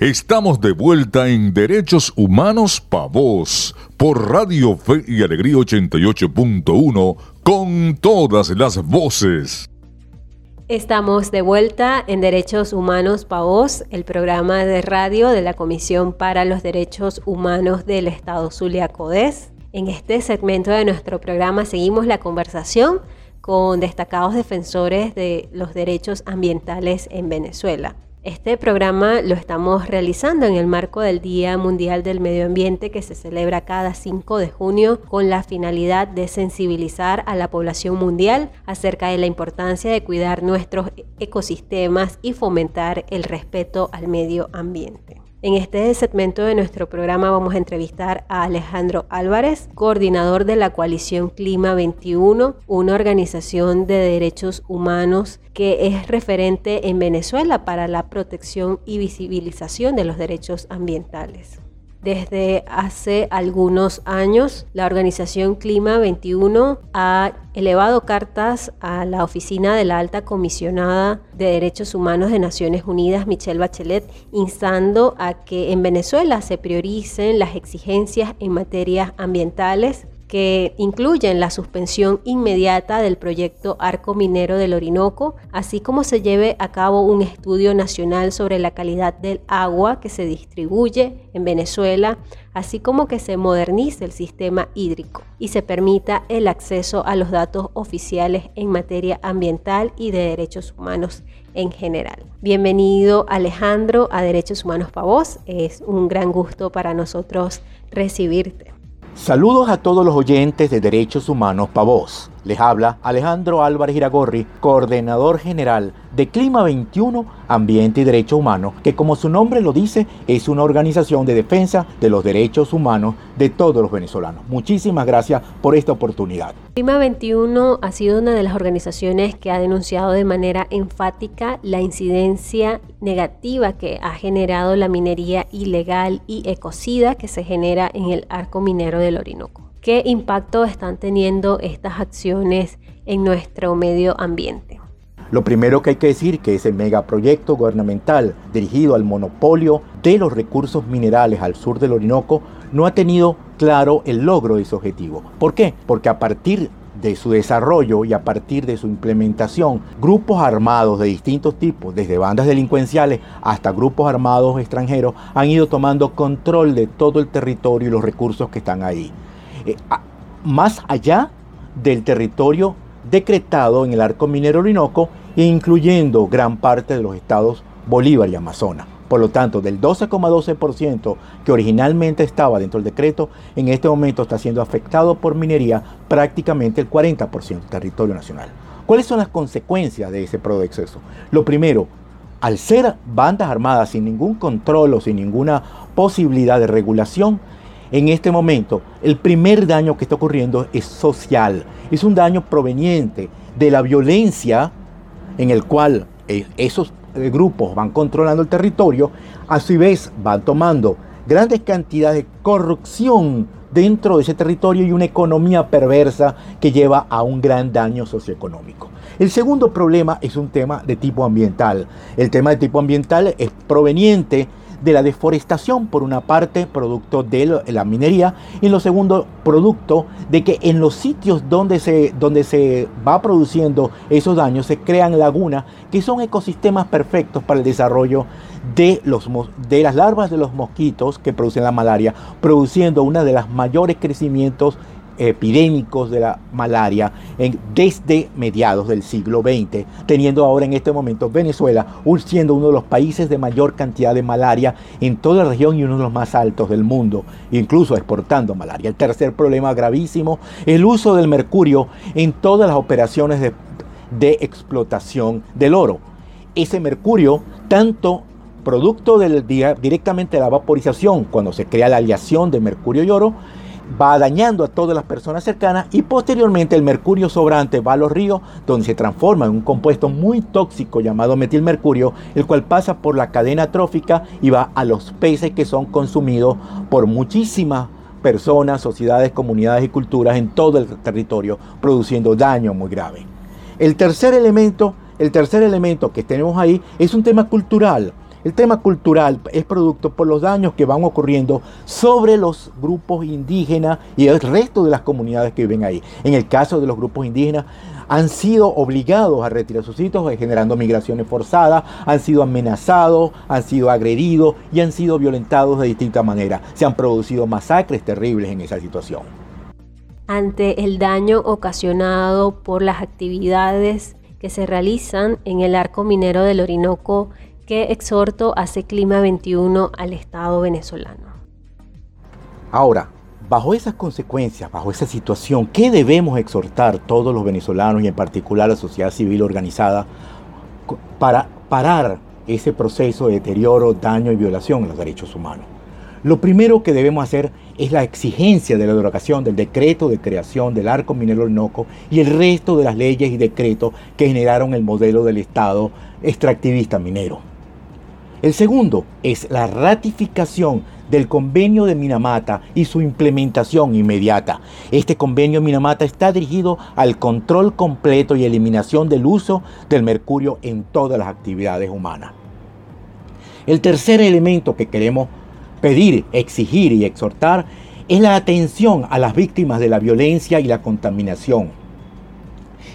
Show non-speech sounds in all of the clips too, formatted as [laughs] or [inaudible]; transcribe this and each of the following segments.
Estamos de vuelta en Derechos Humanos Pa' Vos por Radio Fe y Alegría 88.1 con todas las voces. Estamos de vuelta en Derechos Humanos Pa' Vos, el programa de radio de la Comisión para los Derechos Humanos del Estado Zulia Codés. En este segmento de nuestro programa seguimos la conversación con destacados defensores de los derechos ambientales en Venezuela. Este programa lo estamos realizando en el marco del Día Mundial del Medio Ambiente que se celebra cada 5 de junio con la finalidad de sensibilizar a la población mundial acerca de la importancia de cuidar nuestros ecosistemas y fomentar el respeto al medio ambiente. En este segmento de nuestro programa vamos a entrevistar a Alejandro Álvarez, coordinador de la coalición Clima 21, una organización de derechos humanos que es referente en Venezuela para la protección y visibilización de los derechos ambientales. Desde hace algunos años, la organización Clima 21 ha elevado cartas a la oficina de la alta comisionada de Derechos Humanos de Naciones Unidas, Michelle Bachelet, instando a que en Venezuela se prioricen las exigencias en materias ambientales que incluyen la suspensión inmediata del proyecto Arco Minero del Orinoco, así como se lleve a cabo un estudio nacional sobre la calidad del agua que se distribuye en Venezuela, así como que se modernice el sistema hídrico y se permita el acceso a los datos oficiales en materia ambiental y de derechos humanos en general. Bienvenido Alejandro a Derechos Humanos para Vos, es un gran gusto para nosotros recibirte. Saludos a todos los oyentes de Derechos Humanos Pavos. Les habla Alejandro Álvarez Iragorri, coordinador general de Clima 21, Ambiente y Derechos Humanos, que como su nombre lo dice, es una organización de defensa de los derechos humanos de todos los venezolanos. Muchísimas gracias por esta oportunidad. Clima 21 ha sido una de las organizaciones que ha denunciado de manera enfática la incidencia negativa que ha generado la minería ilegal y ecocida que se genera en el arco minero del Orinoco. ¿Qué impacto están teniendo estas acciones en nuestro medio ambiente? Lo primero que hay que decir que ese megaproyecto gubernamental dirigido al monopolio de los recursos minerales al sur del Orinoco no ha tenido claro el logro de su objetivo. ¿Por qué? Porque a partir de su desarrollo y a partir de su implementación, grupos armados de distintos tipos, desde bandas delincuenciales hasta grupos armados extranjeros, han ido tomando control de todo el territorio y los recursos que están ahí. Eh, más allá del territorio decretado en el arco minero Orinoco, incluyendo gran parte de los estados Bolívar y Amazonas. Por lo tanto, del 12,12% que originalmente estaba dentro del decreto, en este momento está siendo afectado por minería prácticamente el 40% del territorio nacional. ¿Cuáles son las consecuencias de ese proceso? Lo primero, al ser bandas armadas sin ningún control o sin ninguna posibilidad de regulación, en este momento, el primer daño que está ocurriendo es social. Es un daño proveniente de la violencia en el cual eh, esos eh, grupos van controlando el territorio, a su vez van tomando grandes cantidades de corrupción dentro de ese territorio y una economía perversa que lleva a un gran daño socioeconómico. El segundo problema es un tema de tipo ambiental. El tema de tipo ambiental es proveniente de la deforestación, por una parte, producto de la minería, y lo segundo, producto de que en los sitios donde se, donde se va produciendo esos daños se crean lagunas que son ecosistemas perfectos para el desarrollo de, los, de las larvas de los mosquitos que producen la malaria, produciendo una de las mayores crecimientos epidémicos de la malaria desde mediados del siglo XX, teniendo ahora en este momento Venezuela siendo uno de los países de mayor cantidad de malaria en toda la región y uno de los más altos del mundo, incluso exportando malaria. El tercer problema gravísimo, el uso del mercurio en todas las operaciones de, de explotación del oro. Ese mercurio, tanto producto del, directamente de la vaporización, cuando se crea la aleación de mercurio y oro, va dañando a todas las personas cercanas y posteriormente el mercurio sobrante va a los ríos donde se transforma en un compuesto muy tóxico llamado metilmercurio, el cual pasa por la cadena trófica y va a los peces que son consumidos por muchísimas personas, sociedades, comunidades y culturas en todo el territorio, produciendo daño muy grave. El tercer elemento, el tercer elemento que tenemos ahí es un tema cultural El tema cultural es producto por los daños que van ocurriendo sobre los grupos indígenas y el resto de las comunidades que viven ahí. En el caso de los grupos indígenas, han sido obligados a retirar sus sitios, eh, generando migraciones forzadas, han sido amenazados, han sido agredidos y han sido violentados de distintas maneras. Se han producido masacres terribles en esa situación. Ante el daño ocasionado por las actividades que se realizan en el arco minero del Orinoco, ¿Qué exhorto hace Clima 21 al Estado venezolano? Ahora, bajo esas consecuencias, bajo esa situación, ¿qué debemos exhortar todos los venezolanos y en particular la sociedad civil organizada para parar ese proceso de deterioro, daño y violación a los derechos humanos? Lo primero que debemos hacer es la exigencia de la derogación del decreto de creación del arco minero Orinoco y el resto de las leyes y decretos que generaron el modelo del Estado extractivista minero. El segundo es la ratificación del convenio de Minamata y su implementación inmediata. Este convenio de Minamata está dirigido al control completo y eliminación del uso del mercurio en todas las actividades humanas. El tercer elemento que queremos pedir, exigir y exhortar es la atención a las víctimas de la violencia y la contaminación.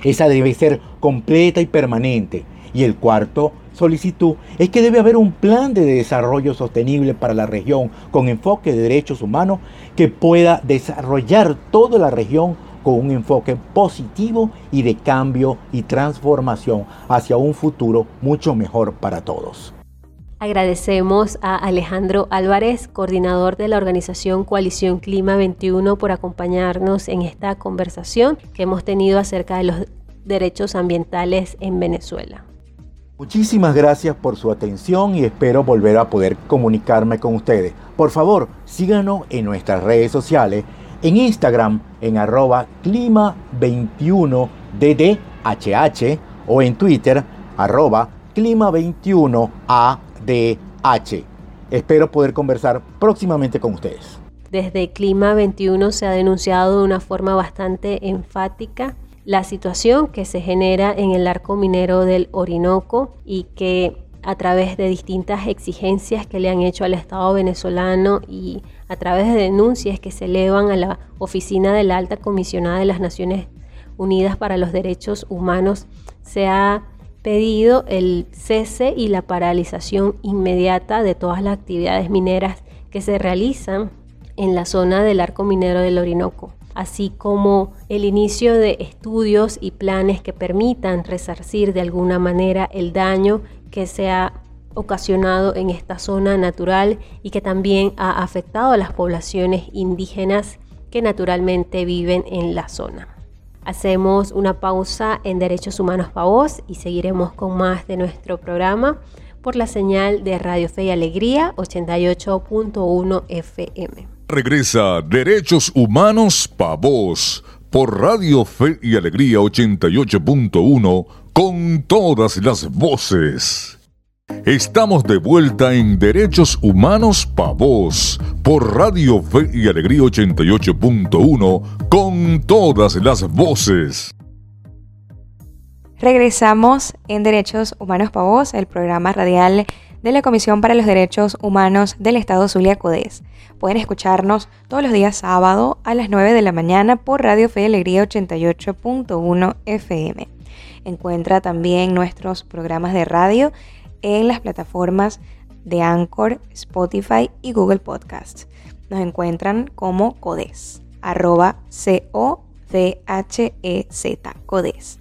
Esa debe ser completa y permanente. Y el cuarto solicitud es que debe haber un plan de desarrollo sostenible para la región con enfoque de derechos humanos que pueda desarrollar toda la región con un enfoque positivo y de cambio y transformación hacia un futuro mucho mejor para todos. Agradecemos a Alejandro Álvarez, coordinador de la organización Coalición Clima 21, por acompañarnos en esta conversación que hemos tenido acerca de los derechos ambientales en Venezuela. Muchísimas gracias por su atención y espero volver a poder comunicarme con ustedes. Por favor, síganos en nuestras redes sociales, en Instagram en arroba clima21ddhh o en Twitter arroba clima21adh. Espero poder conversar próximamente con ustedes. Desde Clima 21 se ha denunciado de una forma bastante enfática la situación que se genera en el arco minero del Orinoco y que a través de distintas exigencias que le han hecho al Estado venezolano y a través de denuncias que se elevan a la oficina de la alta comisionada de las Naciones Unidas para los Derechos Humanos, se ha pedido el cese y la paralización inmediata de todas las actividades mineras que se realizan en la zona del arco minero del Orinoco así como el inicio de estudios y planes que permitan resarcir de alguna manera el daño que se ha ocasionado en esta zona natural y que también ha afectado a las poblaciones indígenas que naturalmente viven en la zona. Hacemos una pausa en Derechos Humanos para Vos y seguiremos con más de nuestro programa por la señal de Radio Fe y Alegría 88.1 FM. Regresa Derechos Humanos Pa' Vos por Radio Fe y Alegría 88.1 con todas las voces. Estamos de vuelta en Derechos Humanos Pa' Vos por Radio Fe y Alegría 88.1 con todas las voces. Regresamos en Derechos Humanos Pa' Vos, el programa radial de la Comisión para los Derechos Humanos del Estado Zulia Codés. Pueden escucharnos todos los días sábado a las 9 de la mañana por Radio Fe Alegría 88.1 FM. Encuentra también nuestros programas de radio en las plataformas de Anchor, Spotify y Google Podcasts. Nos encuentran como CODES, arroba C-O-D-H-E-Z, CODES.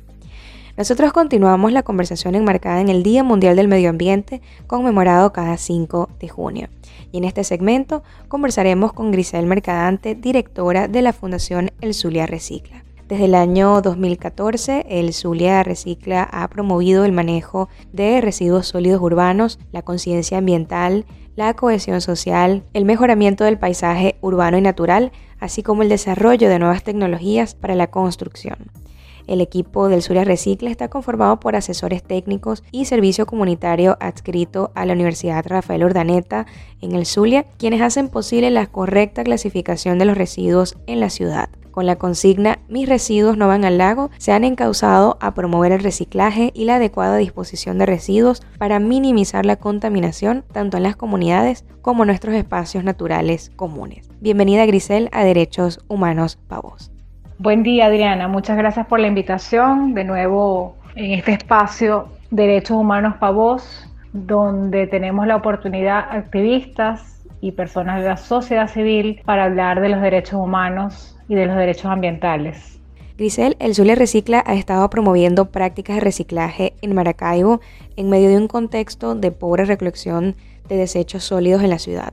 Nosotros continuamos la conversación enmarcada en el Día Mundial del Medio Ambiente, conmemorado cada 5 de junio. Y en este segmento conversaremos con Grisel Mercadante, directora de la Fundación El Zulia Recicla. Desde el año 2014, el Zulia Recicla ha promovido el manejo de residuos sólidos urbanos, la conciencia ambiental, la cohesión social, el mejoramiento del paisaje urbano y natural, así como el desarrollo de nuevas tecnologías para la construcción. El equipo del Zulia Recicla está conformado por asesores técnicos y servicio comunitario adscrito a la Universidad Rafael Urdaneta en el Zulia, quienes hacen posible la correcta clasificación de los residuos en la ciudad con la consigna Mis residuos no van al lago, se han encausado a promover el reciclaje y la adecuada disposición de residuos para minimizar la contaminación tanto en las comunidades como en nuestros espacios naturales comunes. Bienvenida Grisel a Derechos Humanos Pavos. Buen día Adriana, muchas gracias por la invitación de nuevo en este espacio Derechos Humanos Pavos, donde tenemos la oportunidad activistas y personas de la sociedad civil para hablar de los derechos humanos y de los derechos ambientales. Grisel, el Zulia Recicla ha estado promoviendo prácticas de reciclaje en Maracaibo en medio de un contexto de pobre recolección de desechos sólidos en la ciudad,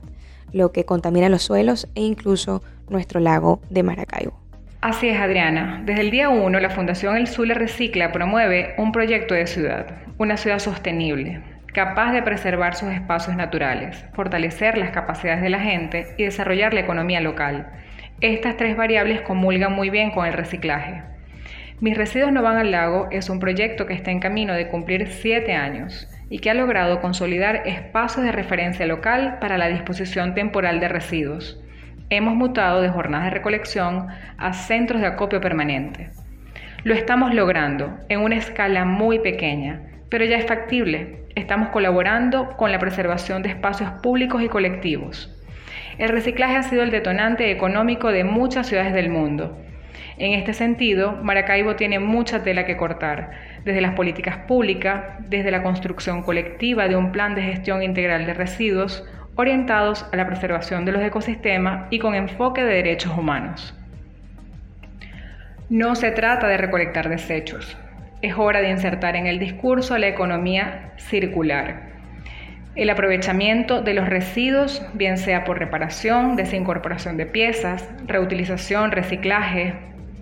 lo que contamina los suelos e incluso nuestro lago de Maracaibo. Así es, Adriana. Desde el día 1, la Fundación El Zulia Recicla promueve un proyecto de ciudad, una ciudad sostenible, capaz de preservar sus espacios naturales, fortalecer las capacidades de la gente y desarrollar la economía local. Estas tres variables comulgan muy bien con el reciclaje. Mis residuos no van al lago es un proyecto que está en camino de cumplir siete años y que ha logrado consolidar espacios de referencia local para la disposición temporal de residuos. Hemos mutado de jornadas de recolección a centros de acopio permanente. Lo estamos logrando en una escala muy pequeña, pero ya es factible. Estamos colaborando con la preservación de espacios públicos y colectivos. El reciclaje ha sido el detonante económico de muchas ciudades del mundo. En este sentido, Maracaibo tiene mucha tela que cortar, desde las políticas públicas, desde la construcción colectiva de un plan de gestión integral de residuos, orientados a la preservación de los ecosistemas y con enfoque de derechos humanos. No se trata de recolectar desechos, es hora de insertar en el discurso la economía circular. El aprovechamiento de los residuos, bien sea por reparación, desincorporación de piezas, reutilización, reciclaje,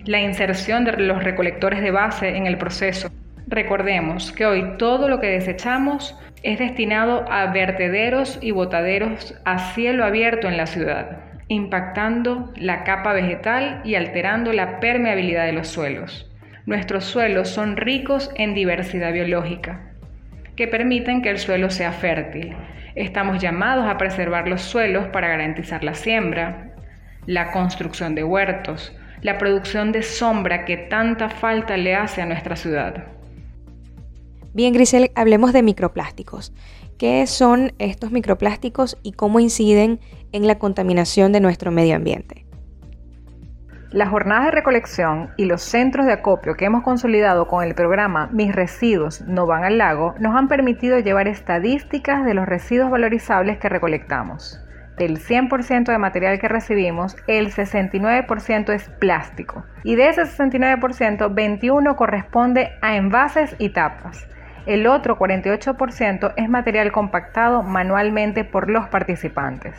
la inserción de los recolectores de base en el proceso. Recordemos que hoy todo lo que desechamos es destinado a vertederos y botaderos a cielo abierto en la ciudad, impactando la capa vegetal y alterando la permeabilidad de los suelos. Nuestros suelos son ricos en diversidad biológica, que permiten que el suelo sea fértil. Estamos llamados a preservar los suelos para garantizar la siembra, la construcción de huertos, la producción de sombra que tanta falta le hace a nuestra ciudad. Bien, Grisel, hablemos de microplásticos. ¿Qué son estos microplásticos y cómo inciden en la contaminación de nuestro medio ambiente? Las jornadas de recolección y los centros de acopio que hemos consolidado con el programa Mis residuos no van al lago nos han permitido llevar estadísticas de los residuos valorizables que recolectamos. Del 100% de material que recibimos, el 69% es plástico y de ese 69%, 21 corresponde a envases y tapas. El otro 48% es material compactado manualmente por los participantes.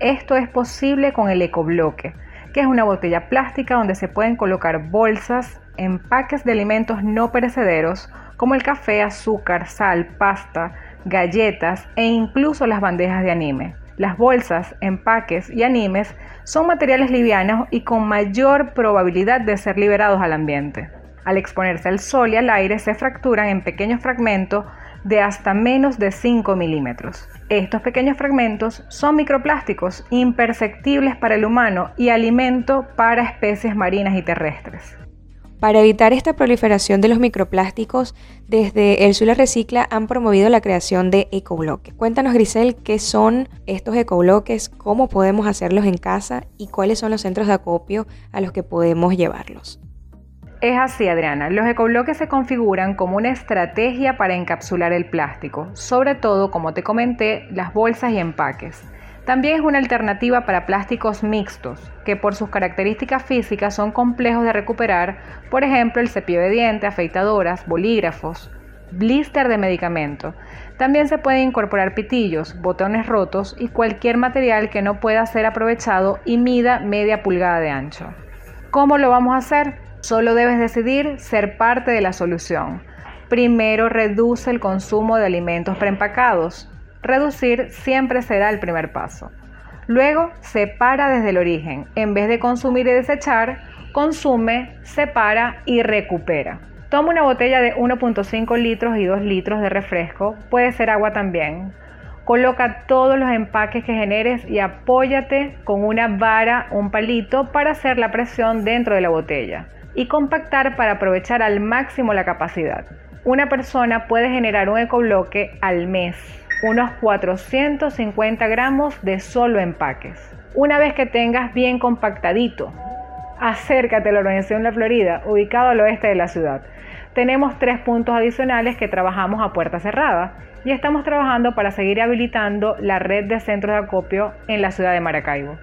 Esto es posible con el ecobloque que es una botella plástica donde se pueden colocar bolsas, empaques de alimentos no perecederos como el café, azúcar, sal, pasta, galletas e incluso las bandejas de anime. Las bolsas, empaques y animes son materiales livianos y con mayor probabilidad de ser liberados al ambiente. Al exponerse al sol y al aire se fracturan en pequeños fragmentos de hasta menos de 5 milímetros. Estos pequeños fragmentos son microplásticos imperceptibles para el humano y alimento para especies marinas y terrestres. Para evitar esta proliferación de los microplásticos, desde El Zulia Recicla han promovido la creación de ecobloques. Cuéntanos, Grisel, qué son estos ecobloques, cómo podemos hacerlos en casa y cuáles son los centros de acopio a los que podemos llevarlos. Es así, Adriana. Los ecobloques se configuran como una estrategia para encapsular el plástico, sobre todo, como te comenté, las bolsas y empaques. También es una alternativa para plásticos mixtos, que por sus características físicas son complejos de recuperar, por ejemplo, el cepillo de dientes, afeitadoras, bolígrafos, blister de medicamento. También se pueden incorporar pitillos, botones rotos y cualquier material que no pueda ser aprovechado y mida media pulgada de ancho. ¿Cómo lo vamos a hacer? Solo debes decidir ser parte de la solución. Primero, reduce el consumo de alimentos preempacados. Reducir siempre será el primer paso. Luego, separa desde el origen. En vez de consumir y desechar, consume, separa y recupera. Toma una botella de 1.5 litros y 2 litros de refresco, puede ser agua también. Coloca todos los empaques que generes y apóyate con una vara un palito para hacer la presión dentro de la botella y compactar para aprovechar al máximo la capacidad. Una persona puede generar un ecobloque al mes, unos 450 gramos de solo empaques. Una vez que tengas bien compactadito, acércate a la organización La Florida, ubicado al oeste de la ciudad. Tenemos tres puntos adicionales que trabajamos a puerta cerrada y estamos trabajando para seguir habilitando la red de centros de acopio en la ciudad de Maracaibo.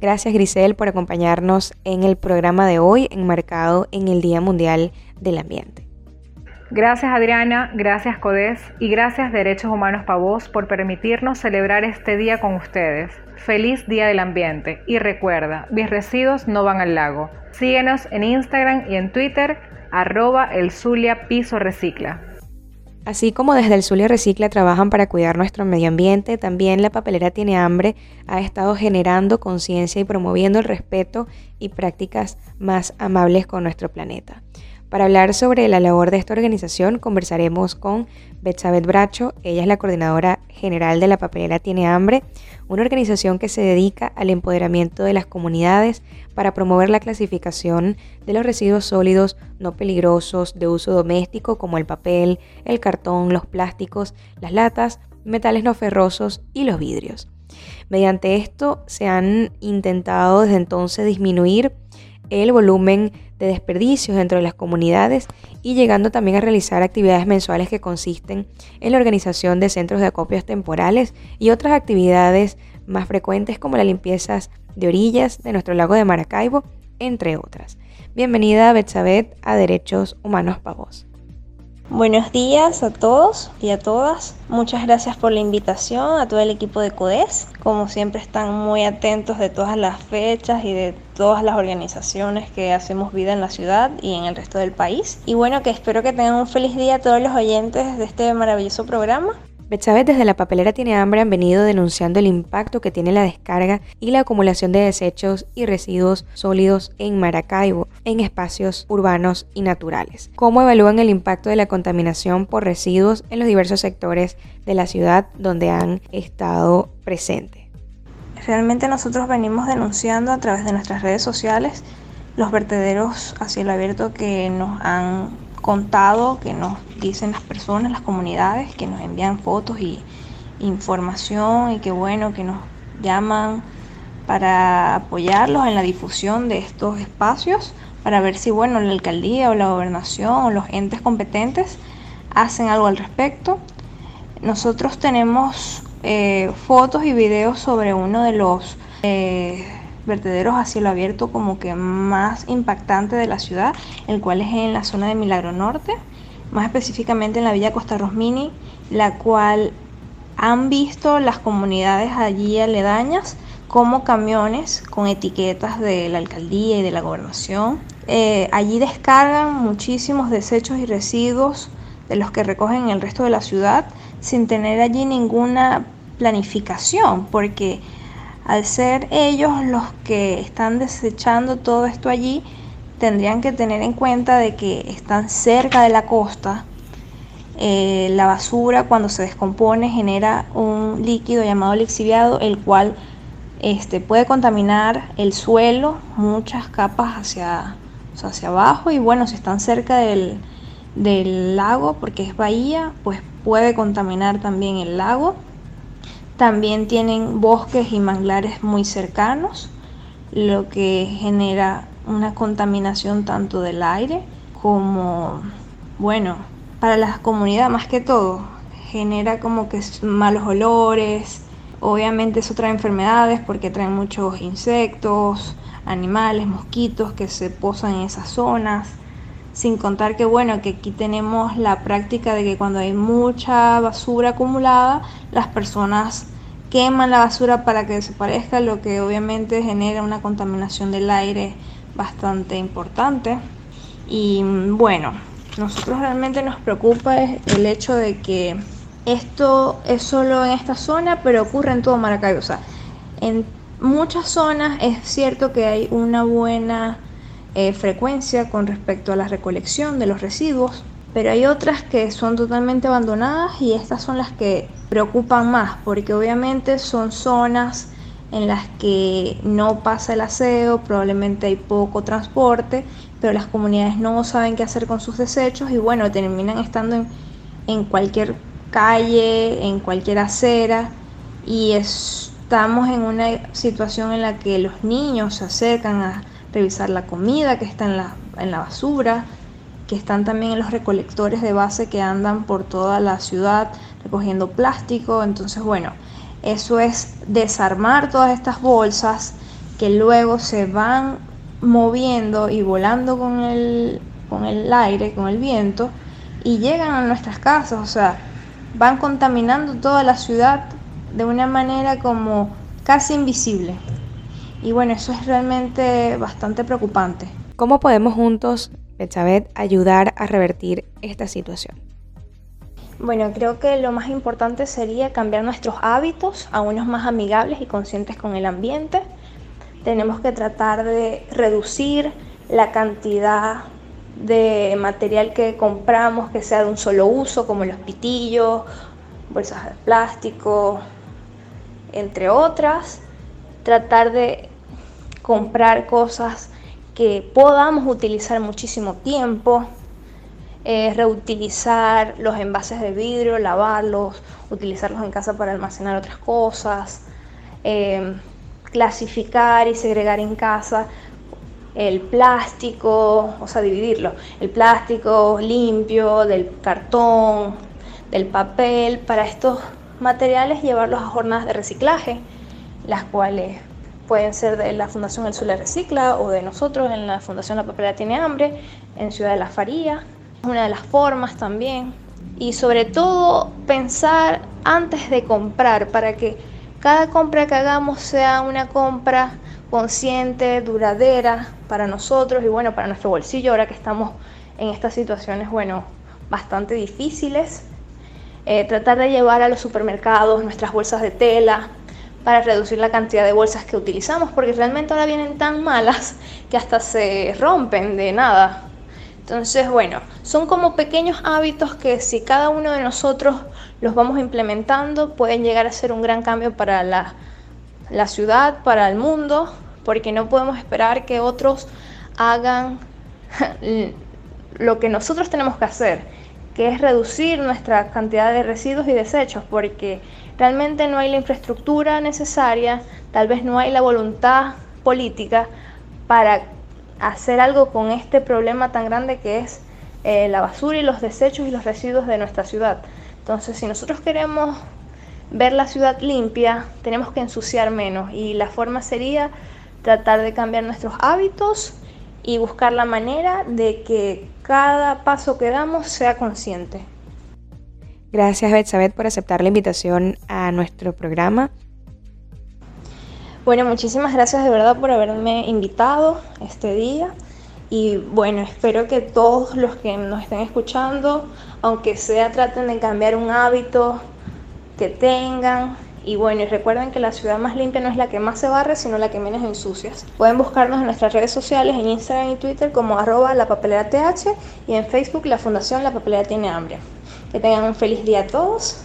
Gracias Grisel por acompañarnos en el programa de hoy enmarcado en el Día Mundial del Ambiente. Gracias Adriana, gracias CODES y gracias Derechos Humanos Pavos por permitirnos celebrar este día con ustedes. Feliz Día del Ambiente y recuerda, mis residuos no van al lago. Síguenos en Instagram y en Twitter, arroba el Zulia Piso Recicla. Así como desde el Zulia Recicla trabajan para cuidar nuestro medio ambiente, también la papelera Tiene Hambre ha estado generando conciencia y promoviendo el respeto y prácticas más amables con nuestro planeta. Para hablar sobre la labor de esta organización, conversaremos con Betsabeth Bracho. Ella es la coordinadora general de la Papelera Tiene Hambre, una organización que se dedica al empoderamiento de las comunidades para promover la clasificación de los residuos sólidos no peligrosos de uso doméstico como el papel, el cartón, los plásticos, las latas, metales no ferrosos y los vidrios. Mediante esto se han intentado desde entonces disminuir el volumen de desperdicios dentro de las comunidades y llegando también a realizar actividades mensuales que consisten en la organización de centros de acopios temporales y otras actividades más frecuentes como las limpiezas de orillas de nuestro lago de Maracaibo, entre otras. Bienvenida Betsabeth a Derechos Humanos Pavos. Buenos días a todos y a todas. Muchas gracias por la invitación a todo el equipo de CODES. Como siempre están muy atentos de todas las fechas y de todas las organizaciones que hacemos vida en la ciudad y en el resto del país. Y bueno, que espero que tengan un feliz día a todos los oyentes de este maravilloso programa. Betsabe desde la papelera tiene hambre han venido denunciando el impacto que tiene la descarga y la acumulación de desechos y residuos sólidos en Maracaibo, en espacios urbanos y naturales. ¿Cómo evalúan el impacto de la contaminación por residuos en los diversos sectores de la ciudad donde han estado presentes? Realmente nosotros venimos denunciando a través de nuestras redes sociales los vertederos a cielo abierto que nos han contado, que nos dicen las personas, las comunidades, que nos envían fotos y información y que bueno, que nos llaman para apoyarlos en la difusión de estos espacios, para ver si bueno, la alcaldía o la gobernación o los entes competentes hacen algo al respecto. Nosotros tenemos eh, fotos y videos sobre uno de los eh, vertederos a cielo abierto como que más impactante de la ciudad, el cual es en la zona de Milagro Norte, más específicamente en la Villa Costa Rosmini, la cual han visto las comunidades allí aledañas como camiones con etiquetas de la alcaldía y de la gobernación. Eh, allí descargan muchísimos desechos y residuos de los que recogen en el resto de la ciudad sin tener allí ninguna planificación, porque al ser ellos los que están desechando todo esto allí, tendrían que tener en cuenta de que están cerca de la costa. Eh, la basura cuando se descompone genera un líquido llamado lixiviado, el cual este, puede contaminar el suelo, muchas capas hacia, hacia abajo y bueno, si están cerca del, del lago, porque es bahía, pues puede contaminar también el lago también tienen bosques y manglares muy cercanos, lo que genera una contaminación tanto del aire como, bueno, para la comunidad más que todo, genera como que malos olores, obviamente eso trae enfermedades porque traen muchos insectos, animales, mosquitos que se posan en esas zonas. Sin contar que bueno, que aquí tenemos la práctica de que cuando hay mucha basura acumulada, las personas queman la basura para que desaparezca, lo que obviamente genera una contaminación del aire bastante importante. Y bueno, nosotros realmente nos preocupa el hecho de que esto es solo en esta zona, pero ocurre en todo Maracaibo. O sea, en muchas zonas es cierto que hay una buena eh, frecuencia con respecto a la recolección de los residuos, pero hay otras que son totalmente abandonadas y estas son las que preocupan más porque obviamente son zonas en las que no pasa el aseo, probablemente hay poco transporte, pero las comunidades no saben qué hacer con sus desechos y bueno, terminan estando en, en cualquier calle, en cualquier acera y estamos en una situación en la que los niños se acercan a revisar la comida que está en la, en la basura, que están también en los recolectores de base que andan por toda la ciudad recogiendo plástico. Entonces, bueno, eso es desarmar todas estas bolsas que luego se van moviendo y volando con el, con el aire, con el viento, y llegan a nuestras casas, o sea, van contaminando toda la ciudad de una manera como casi invisible. Y bueno, eso es realmente bastante preocupante. ¿Cómo podemos juntos, Betsavet, ayudar a revertir esta situación? Bueno, creo que lo más importante sería cambiar nuestros hábitos a unos más amigables y conscientes con el ambiente. Tenemos que tratar de reducir la cantidad de material que compramos que sea de un solo uso, como los pitillos, bolsas de plástico, entre otras. Tratar de comprar cosas que podamos utilizar muchísimo tiempo, eh, reutilizar los envases de vidrio, lavarlos, utilizarlos en casa para almacenar otras cosas, eh, clasificar y segregar en casa el plástico, o sea, dividirlo, el plástico limpio, del cartón, del papel, para estos materiales llevarlos a jornadas de reciclaje, las cuales pueden ser de la Fundación El Zulia Recicla o de nosotros en la Fundación La Papelera Tiene Hambre, en Ciudad de la Faría, una de las formas también. Y sobre todo pensar antes de comprar para que cada compra que hagamos sea una compra consciente, duradera para nosotros y bueno, para nuestro bolsillo ahora que estamos en estas situaciones, bueno, bastante difíciles. Eh, tratar de llevar a los supermercados nuestras bolsas de tela para reducir la cantidad de bolsas que utilizamos, porque realmente ahora vienen tan malas que hasta se rompen de nada. Entonces, bueno, son como pequeños hábitos que si cada uno de nosotros los vamos implementando, pueden llegar a ser un gran cambio para la, la ciudad, para el mundo, porque no podemos esperar que otros hagan [laughs] lo que nosotros tenemos que hacer, que es reducir nuestra cantidad de residuos y desechos, porque realmente no hay la infraestructura necesaria, tal vez no hay la voluntad política para hacer algo con este problema tan grande que es eh, la basura y los desechos y los residuos de nuestra ciudad. Entonces, si nosotros queremos ver la ciudad limpia, tenemos que ensuciar menos y la forma sería tratar de cambiar nuestros hábitos y buscar la manera de que cada paso que damos sea consciente. Gracias, Betsabeth, por aceptar la invitación a nuestro programa. Bueno, muchísimas gracias de verdad por haberme invitado este día. Y bueno, espero que todos los que nos estén escuchando, aunque sea, traten de cambiar un hábito que tengan. Y bueno, y recuerden que la ciudad más limpia no es la que más se barre, sino la que menos ensucias. Pueden buscarnos en nuestras redes sociales, en Instagram y Twitter como arroba la papelera TH y en Facebook la Fundación La Papelera Tiene Hambre. Que tengan un feliz día a todos.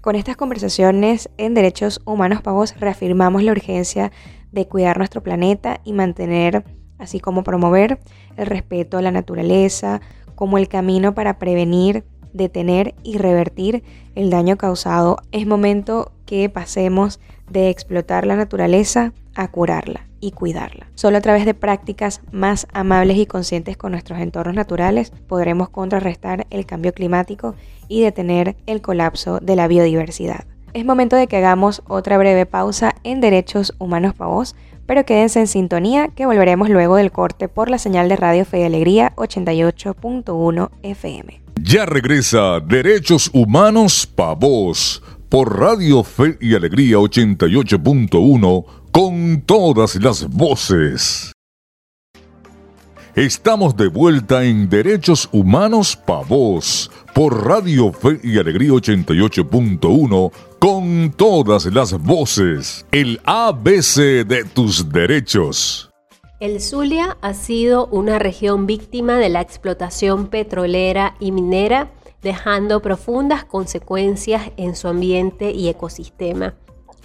Con estas conversaciones en Derechos Humanos Pavos reafirmamos la urgencia de cuidar nuestro planeta y mantener, así como promover, el respeto a la naturaleza como el camino para prevenir, detener y revertir el daño causado. Es momento que pasemos de explotar la naturaleza a curarla y cuidarla. Solo a través de prácticas más amables y conscientes con nuestros entornos naturales podremos contrarrestar el cambio climático y detener el colapso de la biodiversidad. Es momento de que hagamos otra breve pausa en Derechos Humanos para Vos, pero quédense en sintonía que volveremos luego del corte por la señal de Radio Fe y Alegría 88.1 FM. Ya regresa Derechos Humanos para Vos por Radio Fe y Alegría 88.1 con todas las voces. Estamos de vuelta en Derechos Humanos Pa' Vos por Radio Fe y Alegría 88.1 con todas las voces. El ABC de tus derechos. El Zulia ha sido una región víctima de la explotación petrolera y minera, dejando profundas consecuencias en su ambiente y ecosistema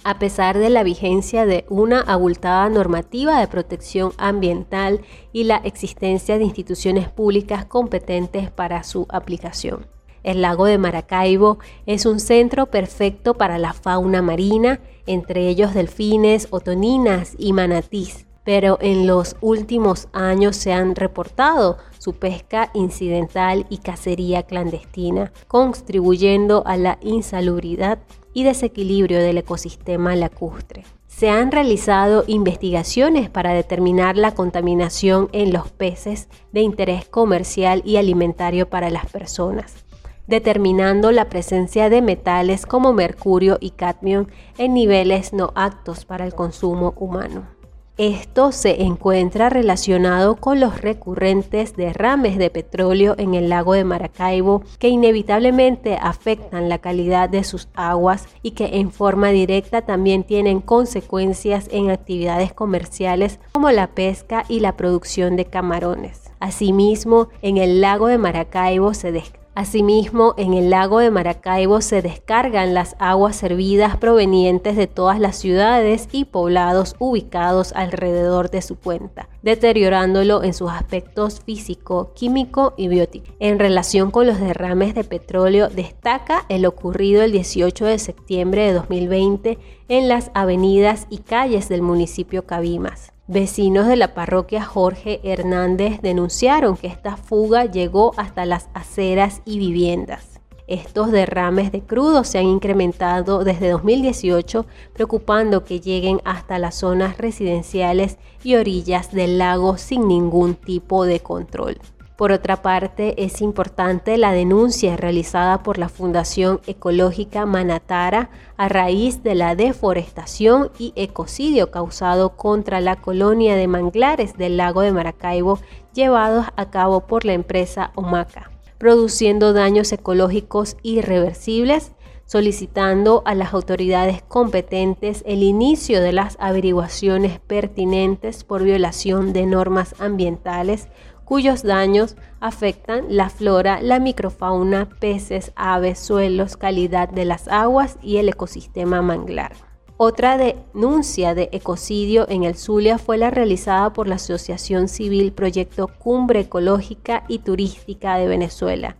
a pesar de la vigencia de una abultada normativa de protección ambiental y la existencia de instituciones públicas competentes para su aplicación. El lago de Maracaibo es un centro perfecto para la fauna marina, entre ellos delfines, otoninas y manatís, pero en los últimos años se han reportado su pesca incidental y cacería clandestina, contribuyendo a la insalubridad y desequilibrio del ecosistema lacustre. Se han realizado investigaciones para determinar la contaminación en los peces de interés comercial y alimentario para las personas, determinando la presencia de metales como mercurio y cadmio en niveles no aptos para el consumo humano. Esto se encuentra relacionado con los recurrentes derrames de petróleo en el lago de Maracaibo que inevitablemente afectan la calidad de sus aguas y que en forma directa también tienen consecuencias en actividades comerciales como la pesca y la producción de camarones. Asimismo, en el lago de Maracaibo se Asimismo, en el lago de Maracaibo se descargan las aguas servidas provenientes de todas las ciudades y poblados ubicados alrededor de su cuenta, deteriorándolo en sus aspectos físico, químico y biótico. En relación con los derrames de petróleo, destaca el ocurrido el 18 de septiembre de 2020 en las avenidas y calles del municipio Cabimas. Vecinos de la parroquia Jorge Hernández denunciaron que esta fuga llegó hasta las aceras y viviendas. Estos derrames de crudo se han incrementado desde 2018, preocupando que lleguen hasta las zonas residenciales y orillas del lago sin ningún tipo de control. Por otra parte, es importante la denuncia realizada por la Fundación Ecológica Manatara a raíz de la deforestación y ecocidio causado contra la colonia de manglares del lago de Maracaibo llevados a cabo por la empresa Omaca, produciendo daños ecológicos irreversibles solicitando a las autoridades competentes el inicio de las averiguaciones pertinentes por violación de normas ambientales cuyos daños afectan la flora, la microfauna, peces, aves, suelos, calidad de las aguas y el ecosistema manglar. Otra denuncia de ecocidio en el Zulia fue la realizada por la Asociación Civil Proyecto Cumbre Ecológica y Turística de Venezuela,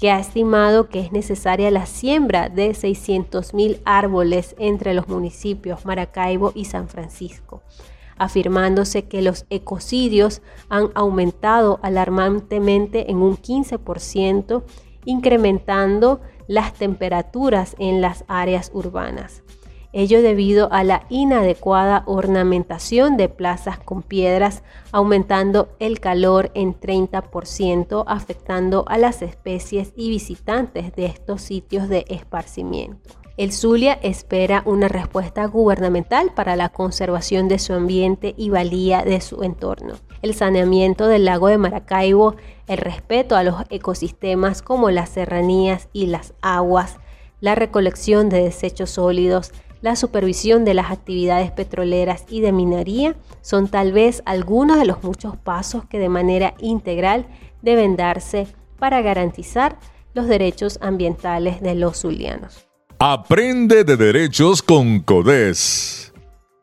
que ha estimado que es necesaria la siembra de 600.000 árboles entre los municipios Maracaibo y San Francisco afirmándose que los ecocidios han aumentado alarmantemente en un 15%, incrementando las temperaturas en las áreas urbanas. Ello debido a la inadecuada ornamentación de plazas con piedras, aumentando el calor en 30%, afectando a las especies y visitantes de estos sitios de esparcimiento. El Zulia espera una respuesta gubernamental para la conservación de su ambiente y valía de su entorno. El saneamiento del lago de Maracaibo, el respeto a los ecosistemas como las serranías y las aguas, la recolección de desechos sólidos, la supervisión de las actividades petroleras y de minería son tal vez algunos de los muchos pasos que de manera integral deben darse para garantizar los derechos ambientales de los zulianos. Aprende de derechos con CODES.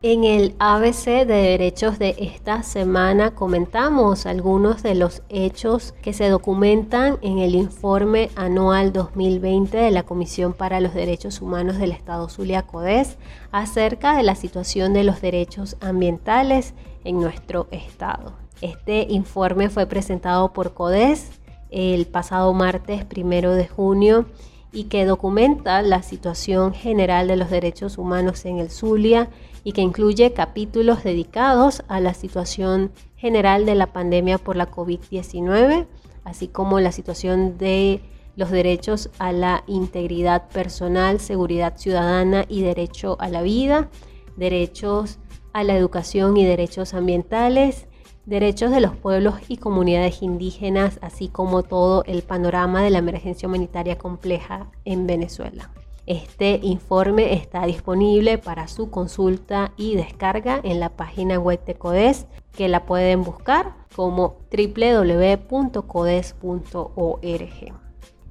En el ABC de derechos de esta semana comentamos algunos de los hechos que se documentan en el informe anual 2020 de la Comisión para los Derechos Humanos del Estado Zulia CODES acerca de la situación de los derechos ambientales en nuestro estado. Este informe fue presentado por CODES el pasado martes primero de junio y que documenta la situación general de los derechos humanos en el Zulia y que incluye capítulos dedicados a la situación general de la pandemia por la COVID-19, así como la situación de los derechos a la integridad personal, seguridad ciudadana y derecho a la vida, derechos a la educación y derechos ambientales, derechos de los pueblos y comunidades indígenas, así como todo el panorama de la emergencia humanitaria compleja en Venezuela. Este informe está disponible para su consulta y descarga en la página web de CODES que la pueden buscar como www.codes.org.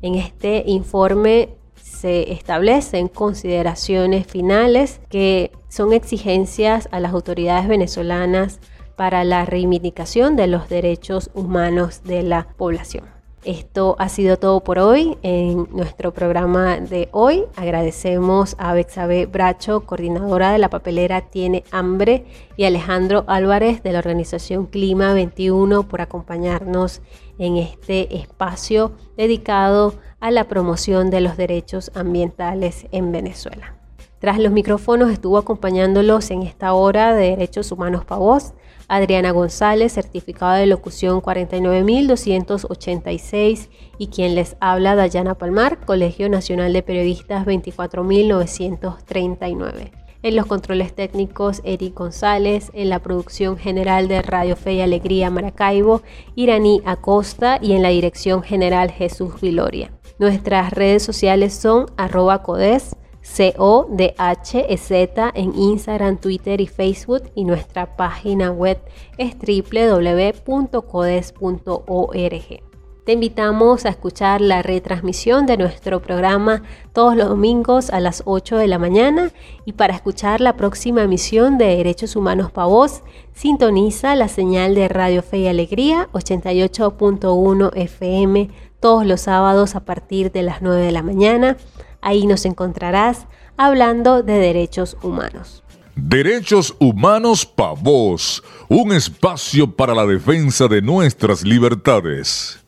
En este informe se establecen consideraciones finales que son exigencias a las autoridades venezolanas para la reivindicación de los derechos humanos de la población. Esto ha sido todo por hoy en nuestro programa de hoy. Agradecemos a Bexabe Bracho, coordinadora de la papelera Tiene Hambre, y Alejandro Álvarez de la organización Clima 21 por acompañarnos en este espacio dedicado a la promoción de los derechos ambientales en Venezuela. Tras los micrófonos estuvo acompañándolos en esta hora de Derechos Humanos para Voz Adriana González, certificado de locución 49286 y quien les habla Dayana Palmar, Colegio Nacional de Periodistas 24939. En los controles técnicos, Eric González. En la producción general de Radio Fe y Alegría Maracaibo, Iraní Acosta. Y en la dirección general, Jesús Viloria. Nuestras redes sociales son arroba codes C-O-D-H-E-Z en Instagram, Twitter y Facebook y nuestra página web es www.codes.org. Te invitamos a escuchar la retransmisión de nuestro programa todos los domingos a las 8 de la mañana y para escuchar la próxima emisión de Derechos Humanos para Voz, sintoniza la señal de Radio Fe y Alegría 88.1 FM todos los sábados a partir de las 9 de la mañana Ahí nos encontrarás hablando de derechos humanos. Derechos Humanos Pa' Vos, un espacio para la defensa de nuestras libertades.